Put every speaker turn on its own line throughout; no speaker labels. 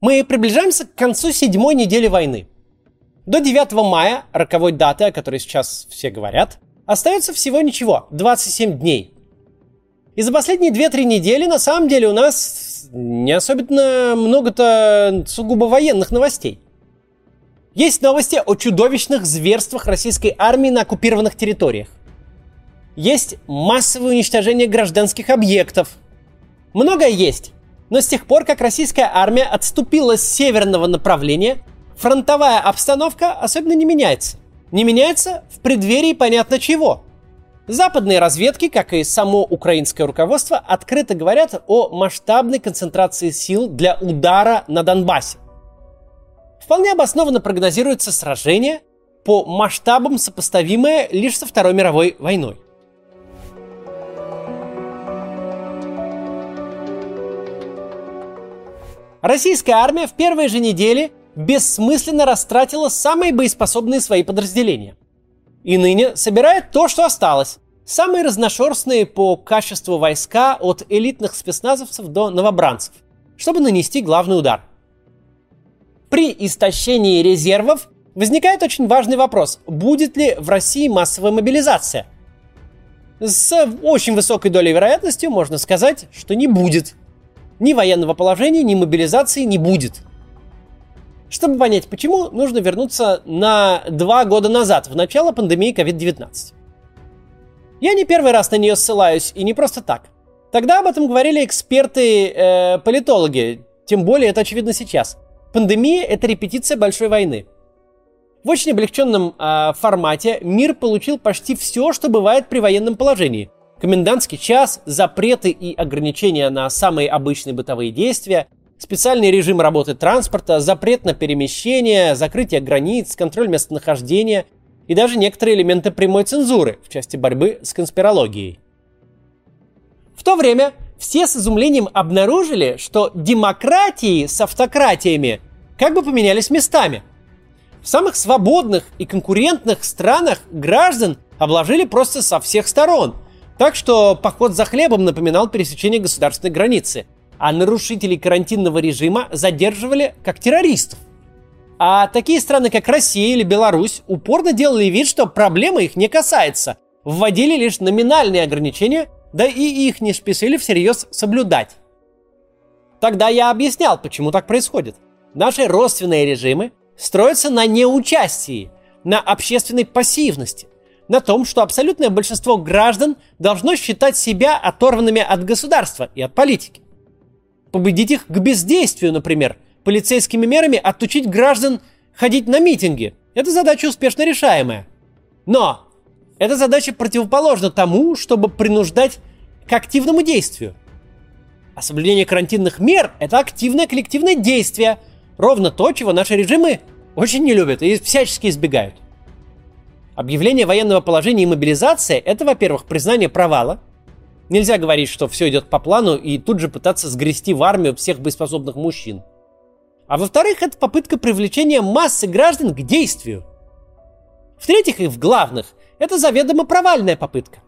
Мы приближаемся к концу седьмой недели войны. До 9 мая, роковой даты, о которой сейчас все говорят, остается всего ничего, 27 дней. И за последние 2-3 недели на самом деле у нас не особенно много-то сугубо военных новостей. Есть новости о чудовищных зверствах российской армии на оккупированных территориях. Есть массовое уничтожение гражданских объектов. Многое есть. Но с тех пор, как российская армия отступила с северного направления, фронтовая обстановка особенно не меняется. Не меняется в преддверии понятно чего. Западные разведки, как и само украинское руководство, открыто говорят о масштабной концентрации сил для удара на Донбассе. Вполне обоснованно прогнозируется сражение по масштабам сопоставимое лишь со Второй мировой войной. Российская армия в первые же недели бессмысленно растратила самые боеспособные свои подразделения. И ныне собирает то, что осталось. Самые разношерстные по качеству войска от элитных спецназовцев до новобранцев, чтобы нанести главный удар. При истощении резервов возникает очень важный вопрос. Будет ли в России массовая мобилизация? С очень высокой долей вероятности можно сказать, что не будет. Ни военного положения, ни мобилизации не будет. Чтобы понять почему, нужно вернуться на два года назад, в начало пандемии COVID-19. Я не первый раз на нее ссылаюсь, и не просто так. Тогда об этом говорили эксперты-политологи, э, тем более это очевидно сейчас – Пандемия – это репетиция большой войны. В очень облегченном э, формате мир получил почти все, что бывает при военном положении. Комендантский час, запреты и ограничения на самые обычные бытовые действия, специальный режим работы транспорта, запрет на перемещение, закрытие границ, контроль местонахождения и даже некоторые элементы прямой цензуры в части борьбы с конспирологией. В то время все с изумлением обнаружили, что демократии с автократиями как бы поменялись местами. В самых свободных и конкурентных странах граждан обложили просто со всех сторон. Так что поход за хлебом напоминал пересечение государственной границы. А нарушителей карантинного режима задерживали как террористов. А такие страны, как Россия или Беларусь, упорно делали вид, что проблема их не касается. Вводили лишь номинальные ограничения – да и их не спешили всерьез соблюдать. Тогда я объяснял, почему так происходит. Наши родственные режимы строятся на неучастии, на общественной пассивности, на том, что абсолютное большинство граждан должно считать себя оторванными от государства и от политики. Победить их к бездействию, например, полицейскими мерами отучить граждан ходить на митинги. Это задача успешно решаемая. Но эта задача противоположна тому, чтобы принуждать к активному действию. А соблюдение карантинных мер – это активное коллективное действие. Ровно то, чего наши режимы очень не любят и всячески избегают. Объявление военного положения и мобилизация – это, во-первых, признание провала. Нельзя говорить, что все идет по плану и тут же пытаться сгрести в армию всех боеспособных мужчин. А во-вторых, это попытка привлечения массы граждан к действию. В-третьих и в главных, это заведомо провальная попытка.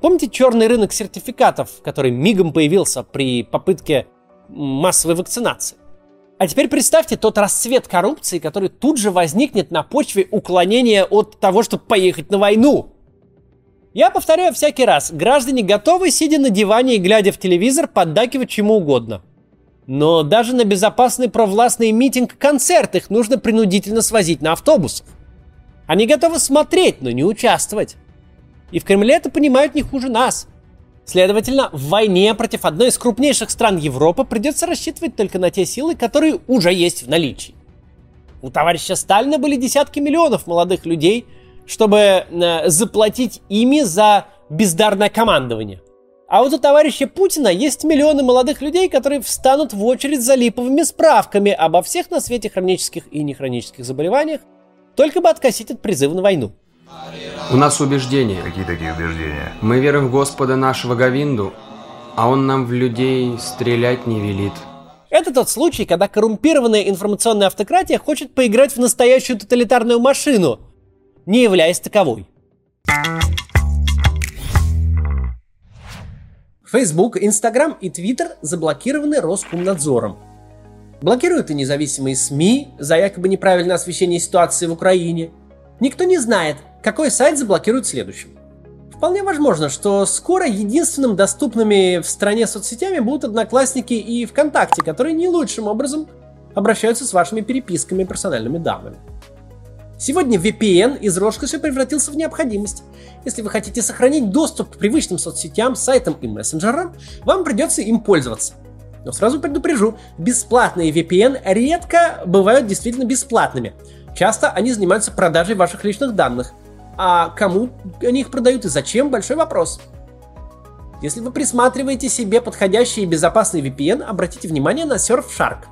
Помните черный рынок сертификатов, который мигом появился при попытке массовой вакцинации? А теперь представьте тот расцвет коррупции, который тут же возникнет на почве уклонения от того, чтобы поехать на войну. Я повторяю всякий раз, граждане готовы, сидя на диване и глядя в телевизор, поддакивать чему угодно. Но даже на безопасный провластный митинг-концерт их нужно принудительно свозить на автобусах. Они готовы смотреть, но не участвовать. И в Кремле это понимают не хуже нас. Следовательно, в войне против одной из крупнейших стран Европы придется рассчитывать только на те силы, которые уже есть в наличии. У товарища Сталина были десятки миллионов молодых людей, чтобы э, заплатить ими за бездарное командование. А вот у товарища Путина есть миллионы молодых людей, которые встанут в очередь за липовыми справками обо всех на свете хронических и нехронических заболеваниях только бы откосить от призыва на войну.
У нас убеждения.
Какие такие убеждения?
Мы верим в Господа нашего Гавинду, а Он нам в людей стрелять не велит.
Это тот случай, когда коррумпированная информационная автократия хочет поиграть в настоящую тоталитарную машину, не являясь таковой. Facebook, Instagram и Twitter заблокированы Роскомнадзором. Блокируют и независимые СМИ за якобы неправильное освещение ситуации в Украине. Никто не знает, какой сайт заблокируют следующим. Вполне возможно, что скоро единственным доступными в стране соцсетями будут Одноклассники и ВКонтакте, которые не лучшим образом обращаются с вашими переписками и персональными данными. Сегодня VPN из роскоши превратился в необходимость. Если вы хотите сохранить доступ к привычным соцсетям, сайтам и мессенджерам, вам придется им пользоваться. Но сразу предупрежу, бесплатные VPN редко бывают действительно бесплатными. Часто они занимаются продажей ваших личных данных. А кому они их продают и зачем – большой вопрос. Если вы присматриваете себе подходящий и безопасный VPN, обратите внимание на Surfshark.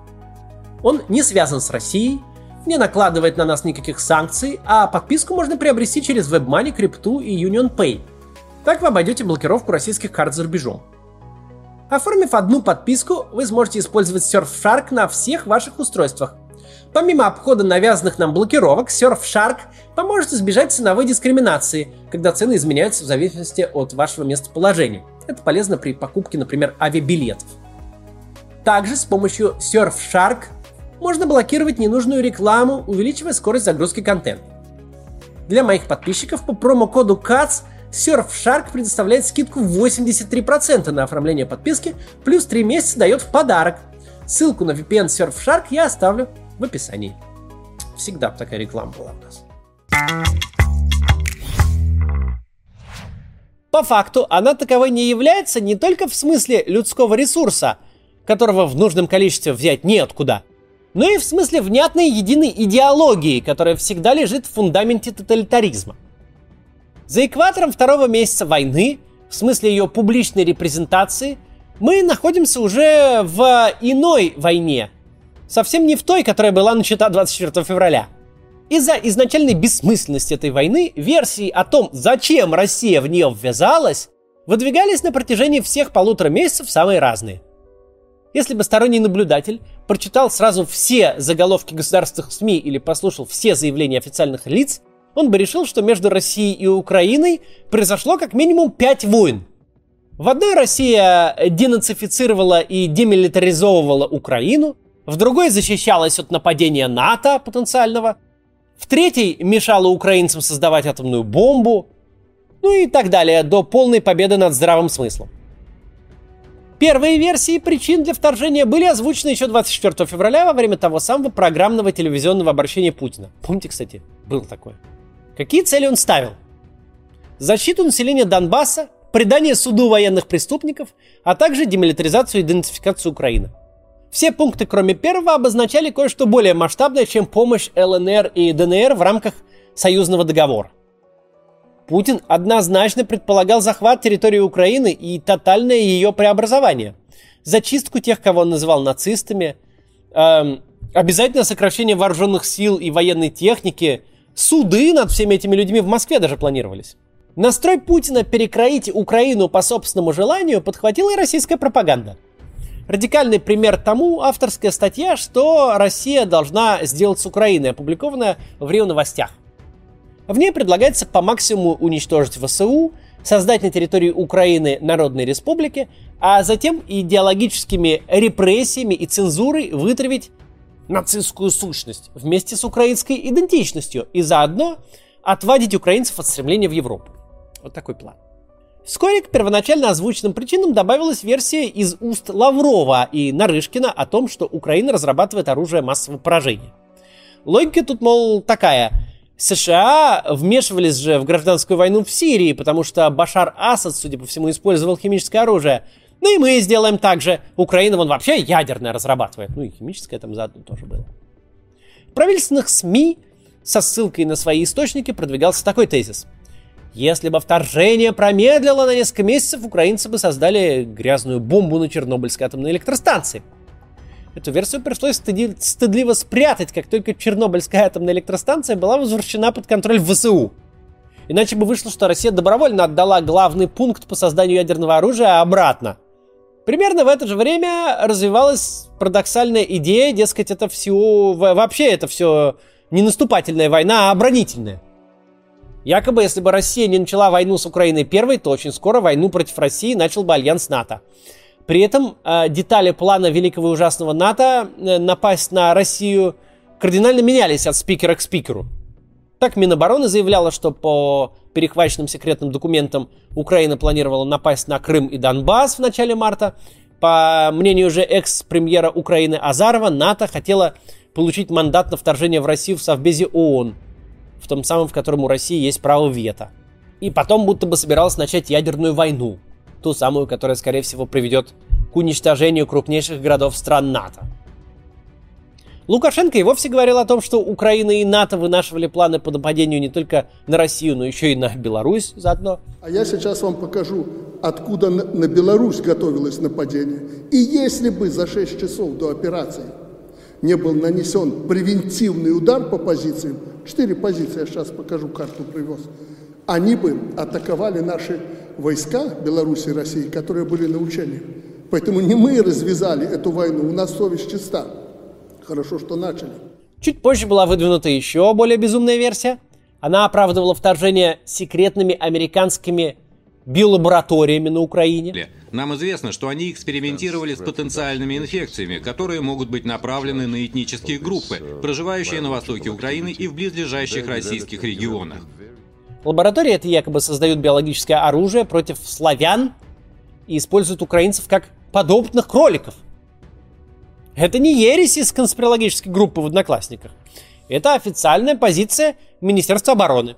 Он не связан с Россией, не накладывает на нас никаких санкций, а подписку можно приобрести через WebMoney, Крипту и UnionPay. Так вы обойдете блокировку российских карт за рубежом. Оформив одну подписку, вы сможете использовать Surfshark на всех ваших устройствах. Помимо обхода навязанных нам блокировок, Surfshark поможет избежать ценовой дискриминации, когда цены изменяются в зависимости от вашего местоположения. Это полезно при покупке, например, авиабилетов. Также с помощью Surfshark можно блокировать ненужную рекламу, увеличивая скорость загрузки контента. Для моих подписчиков по промокоду CATS Surfshark предоставляет скидку в 83% на оформление подписки, плюс 3 месяца дает в подарок. Ссылку на VPN Surfshark я оставлю в описании. Всегда такая реклама была у нас. По факту она таковой не является не только в смысле людского ресурса, которого в нужном количестве взять неоткуда, но и в смысле внятной единой идеологии, которая всегда лежит в фундаменте тоталитаризма. За экватором второго месяца войны, в смысле ее публичной репрезентации, мы находимся уже в иной войне, совсем не в той, которая была начата 24 февраля. Из-за изначальной бессмысленности этой войны версии о том, зачем Россия в нее ввязалась, выдвигались на протяжении всех полутора месяцев самые разные – если бы сторонний наблюдатель прочитал сразу все заголовки государственных СМИ или послушал все заявления официальных лиц, он бы решил, что между Россией и Украиной произошло как минимум пять войн. В одной Россия денацифицировала и демилитаризовывала Украину, в другой защищалась от нападения НАТО потенциального, в третьей мешала украинцам создавать атомную бомбу, ну и так далее, до полной победы над здравым смыслом. Первые версии причин для вторжения были озвучены еще 24 февраля во время того самого программного телевизионного обращения Путина. Помните, кстати, был такое. Какие цели он ставил? Защиту населения Донбасса, предание суду военных преступников, а также демилитаризацию и идентификацию Украины. Все пункты, кроме первого, обозначали кое-что более масштабное, чем помощь ЛНР и ДНР в рамках союзного договора. Путин однозначно предполагал захват территории Украины и тотальное ее преобразование. Зачистку тех, кого он называл нацистами, эм, обязательно сокращение вооруженных сил и военной техники, суды над всеми этими людьми в Москве даже планировались. Настрой Путина перекроить Украину по собственному желанию подхватила и российская пропаганда. Радикальный пример тому авторская статья, что Россия должна сделать с Украиной, опубликованная в РИО Новостях. В ней предлагается по максимуму уничтожить ВСУ, создать на территории Украины Народной Республики, а затем идеологическими репрессиями и цензурой вытравить нацистскую сущность вместе с украинской идентичностью и заодно отводить украинцев от стремления в Европу. Вот такой план. Вскоре к первоначально озвученным причинам добавилась версия из уст Лаврова и Нарышкина о том, что Украина разрабатывает оружие массового поражения. Логика тут, мол, такая – США вмешивались же в гражданскую войну в Сирии, потому что Башар Асад, судя по всему, использовал химическое оружие. Ну и мы сделаем так же. Украина вон вообще ядерное разрабатывает. Ну и химическое там заодно тоже было. В правительственных СМИ со ссылкой на свои источники продвигался такой тезис. Если бы вторжение промедлило на несколько месяцев, украинцы бы создали грязную бомбу на Чернобыльской атомной электростанции – Эту версию пришлось стыди- стыдливо спрятать, как только Чернобыльская атомная электростанция была возвращена под контроль ВСУ. Иначе бы вышло, что Россия добровольно отдала главный пункт по созданию ядерного оружия обратно. Примерно в это же время развивалась парадоксальная идея, дескать, это все... Вообще это все не наступательная война, а оборонительная. Якобы, если бы Россия не начала войну с Украиной первой, то очень скоро войну против России начал бы альянс НАТО. При этом э, детали плана великого и ужасного НАТО э, напасть на Россию кардинально менялись от спикера к спикеру. Так Минобороны заявляла, что по перехваченным секретным документам Украина планировала напасть на Крым и Донбасс в начале марта. По мнению же экс-премьера Украины Азарова, НАТО хотела получить мандат на вторжение в Россию в Совбезе ООН, в том самом, в котором у России есть право вето. И потом будто бы собиралась начать ядерную войну, ту самую, которая, скорее всего, приведет к уничтожению крупнейших городов стран НАТО. Лукашенко и вовсе говорил о том, что Украина и НАТО вынашивали планы по нападению не только на Россию, но еще и на Беларусь заодно.
А я сейчас вам покажу, откуда на Беларусь готовилось нападение. И если бы за 6 часов до операции не был нанесен превентивный удар по позициям, четыре позиции, я сейчас покажу, карту привез, они бы атаковали наши войска Беларуси и России, которые были на учениях. Поэтому не мы развязали эту войну, у нас совесть чиста. Хорошо, что начали.
Чуть позже была выдвинута еще более безумная версия. Она оправдывала вторжение секретными американскими биолабораториями на Украине.
Нам известно, что они экспериментировали с потенциальными инфекциями, которые могут быть направлены на этнические группы, проживающие на востоке Украины и в близлежащих российских регионах.
Лаборатории это якобы создают биологическое оружие против славян и используют украинцев как подопытных кроликов. Это не ересь из конспирологической группы в Одноклассниках. Это официальная позиция Министерства обороны.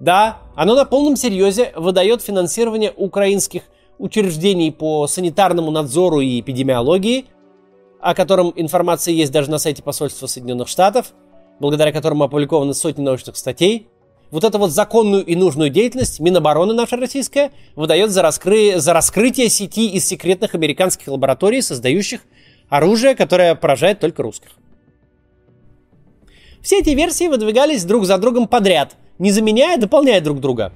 Да, оно на полном серьезе выдает финансирование украинских учреждений по санитарному надзору и эпидемиологии, о котором информация есть даже на сайте посольства Соединенных Штатов, благодаря которому опубликованы сотни научных статей. Вот эту вот законную и нужную деятельность Минобороны наша российская выдает за, раскры... за раскрытие сети из секретных американских лабораторий, создающих оружие, которое поражает только русских. Все эти версии выдвигались друг за другом подряд, не заменяя, дополняя друг друга.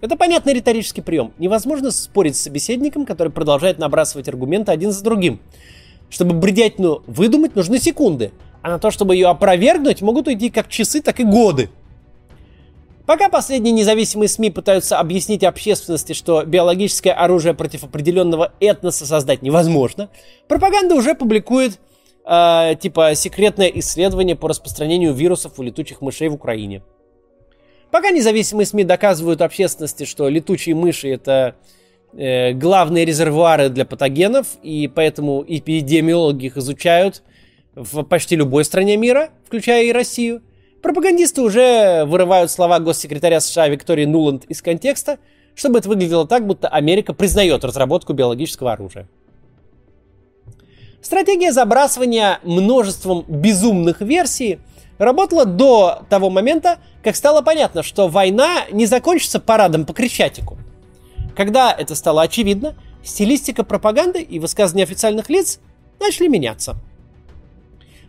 Это понятный риторический прием. Невозможно спорить с собеседником, который продолжает набрасывать аргументы один за другим. Чтобы бредятину выдумать, нужны секунды, а на то, чтобы ее опровергнуть, могут уйти как часы, так и годы. Пока последние независимые СМИ пытаются объяснить общественности, что биологическое оружие против определенного этноса создать невозможно, пропаганда уже публикует э, типа секретное исследование по распространению вирусов у летучих мышей в Украине. Пока независимые СМИ доказывают общественности, что летучие мыши это э, главные резервуары для патогенов, и поэтому эпидемиологи их изучают в почти любой стране мира, включая и Россию – Пропагандисты уже вырывают слова госсекретаря США Виктории Нуланд из контекста, чтобы это выглядело так, будто Америка признает разработку биологического оружия. Стратегия забрасывания множеством безумных версий работала до того момента, как стало понятно, что война не закончится парадом по Крещатику. Когда это стало очевидно, стилистика пропаганды и высказывания официальных лиц начали меняться –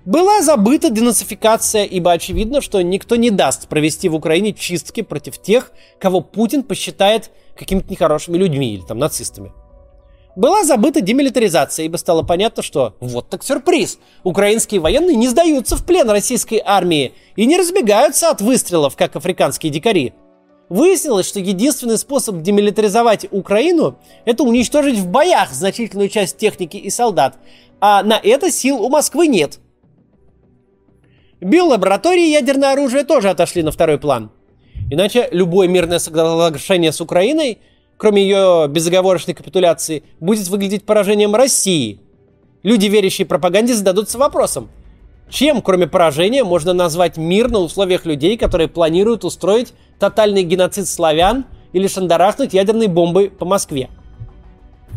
была забыта денацификация, ибо очевидно, что никто не даст провести в Украине чистки против тех, кого Путин посчитает какими-то нехорошими людьми или там нацистами. Была забыта демилитаризация, ибо стало понятно, что вот так сюрприз. Украинские военные не сдаются в плен российской армии и не разбегаются от выстрелов, как африканские дикари. Выяснилось, что единственный способ демилитаризовать Украину – это уничтожить в боях значительную часть техники и солдат, а на это сил у Москвы нет. Биолаборатории и ядерное оружие тоже отошли на второй план. Иначе любое мирное соглашение с Украиной, кроме ее безоговорочной капитуляции, будет выглядеть поражением России. Люди, верящие пропаганде, зададутся вопросом, чем, кроме поражения, можно назвать мир на условиях людей, которые планируют устроить тотальный геноцид славян или шандарахнуть ядерной бомбой по Москве?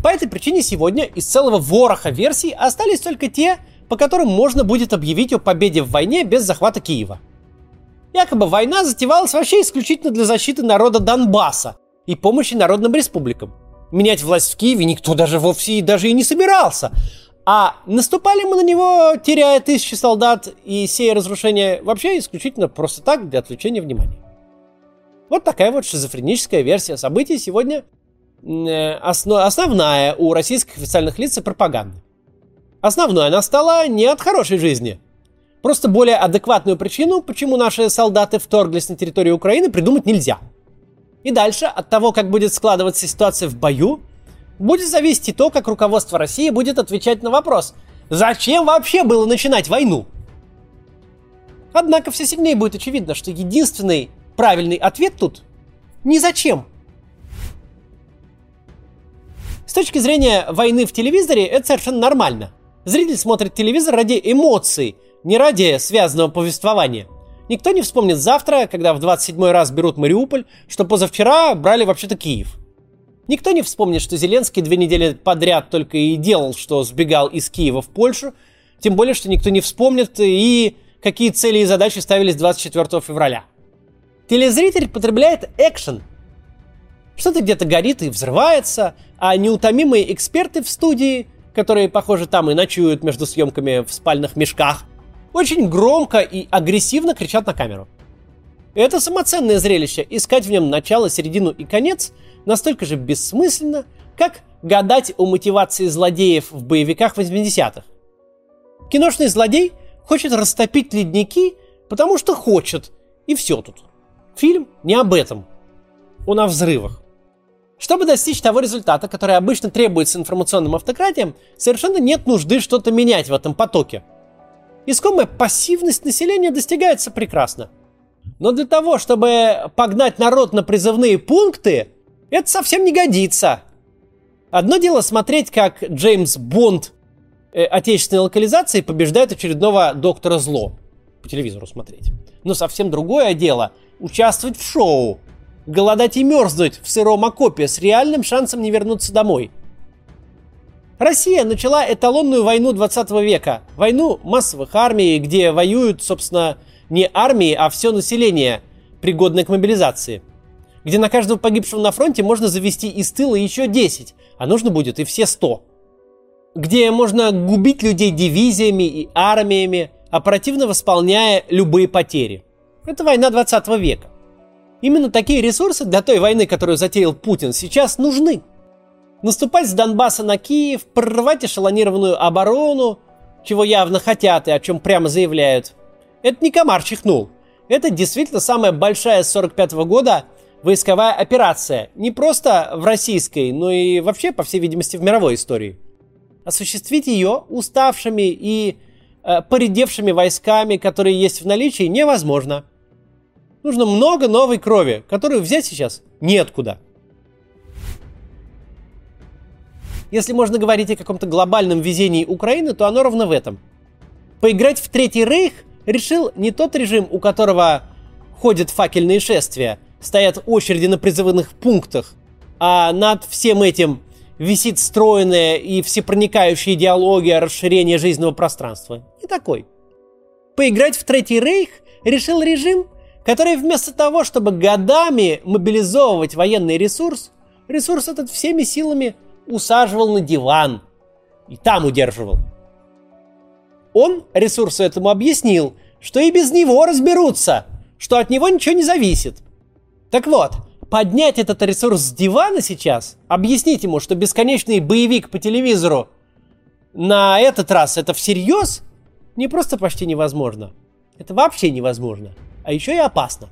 По этой причине сегодня из целого вороха версий остались только те, по которым можно будет объявить о победе в войне без захвата Киева. Якобы война затевалась вообще исключительно для защиты народа Донбасса и помощи народным республикам. Менять власть в Киеве никто даже вовсе и даже и не собирался. А наступали мы на него, теряя тысячи солдат и сея разрушения вообще исключительно просто так, для отвлечения внимания. Вот такая вот шизофреническая версия событий сегодня э, основ, основная у российских официальных лиц и пропаганды. Основной она стала не от хорошей жизни. Просто более адекватную причину, почему наши солдаты вторглись на территорию Украины, придумать нельзя. И дальше, от того, как будет складываться ситуация в бою, будет зависеть и то, как руководство России будет отвечать на вопрос, зачем вообще было начинать войну? Однако все сильнее будет очевидно, что единственный правильный ответ тут – ни зачем. С точки зрения войны в телевизоре это совершенно нормально. Зритель смотрит телевизор ради эмоций, не ради связанного повествования. Никто не вспомнит завтра, когда в 27 раз берут Мариуполь, что позавчера брали вообще-то Киев. Никто не вспомнит, что Зеленский две недели подряд только и делал, что сбегал из Киева в Польшу. Тем более, что никто не вспомнит и какие цели и задачи ставились 24 февраля. Телезритель потребляет экшен. Что-то где-то горит и взрывается, а неутомимые эксперты в студии, которые, похоже, там и ночуют между съемками в спальных мешках, очень громко и агрессивно кричат на камеру. Это самоценное зрелище. Искать в нем начало, середину и конец настолько же бессмысленно, как гадать о мотивации злодеев в боевиках 80-х. Киношный злодей хочет растопить ледники, потому что хочет, и все тут. Фильм не об этом. Он о взрывах. Чтобы достичь того результата, который обычно требуется информационным автократиям, совершенно нет нужды что-то менять в этом потоке. Искомая пассивность населения достигается прекрасно. Но для того, чтобы погнать народ на призывные пункты, это совсем не годится. Одно дело смотреть, как Джеймс Бонд э, отечественной локализации побеждает очередного доктора зло. По телевизору смотреть. Но совсем другое дело участвовать в шоу. Голодать и мерзнуть в сыром окопе с реальным шансом не вернуться домой. Россия начала эталонную войну 20 века. Войну массовых армий, где воюют, собственно, не армии, а все население, пригодное к мобилизации где на каждого погибшего на фронте можно завести из тыла еще 10, а нужно будет и все 100. Где можно губить людей дивизиями и армиями, оперативно восполняя любые потери. Это война 20 века. Именно такие ресурсы для той войны, которую затеял Путин, сейчас нужны. Наступать с Донбасса на Киев, прорывать эшелонированную оборону, чего явно хотят и о чем прямо заявляют. Это не комар чихнул. Это действительно самая большая с 45 года войсковая операция не просто в российской, но и вообще, по всей видимости, в мировой истории. Осуществить ее уставшими и э, поредевшими войсками, которые есть в наличии, невозможно. Нужно много новой крови, которую взять сейчас неоткуда. Если можно говорить о каком-то глобальном везении Украины, то оно ровно в этом. Поиграть в Третий Рейх решил не тот режим, у которого ходят факельные шествия, стоят очереди на призывных пунктах, а над всем этим висит стройная и всепроникающая идеология расширения жизненного пространства. И такой. Поиграть в Третий Рейх решил режим, который вместо того, чтобы годами мобилизовывать военный ресурс, ресурс этот всеми силами усаживал на диван и там удерживал. Он ресурсу этому объяснил, что и без него разберутся, что от него ничего не зависит. Так вот, поднять этот ресурс с дивана сейчас, объяснить ему, что бесконечный боевик по телевизору на этот раз это всерьез, не просто почти невозможно. Это вообще невозможно. А еще и опасно.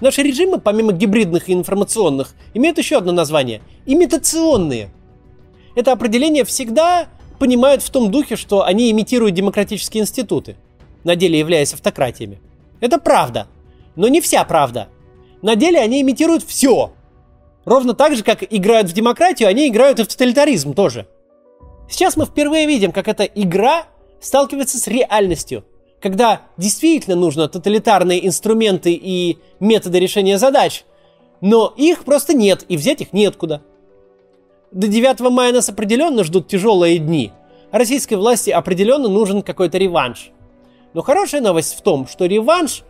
Наши режимы, помимо гибридных и информационных, имеют еще одно название – имитационные. Это определение всегда понимают в том духе, что они имитируют демократические институты, на деле являясь автократиями. Это правда, но не вся правда – на деле они имитируют все. Ровно так же, как играют в демократию, они играют и в тоталитаризм тоже. Сейчас мы впервые видим, как эта игра сталкивается с реальностью. Когда действительно нужно тоталитарные инструменты и методы решения задач, но их просто нет, и взять их неоткуда. До 9 мая нас определенно ждут тяжелые дни. Российской власти определенно нужен какой-то реванш. Но хорошая новость в том, что реванш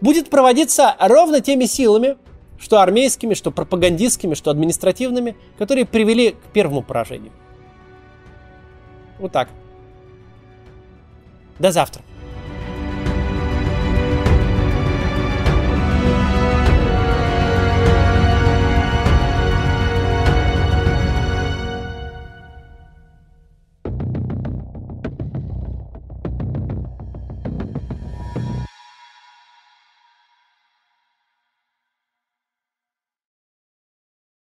будет проводиться ровно теми силами, что армейскими, что пропагандистскими, что административными, которые привели к первому поражению. Вот так. До завтра.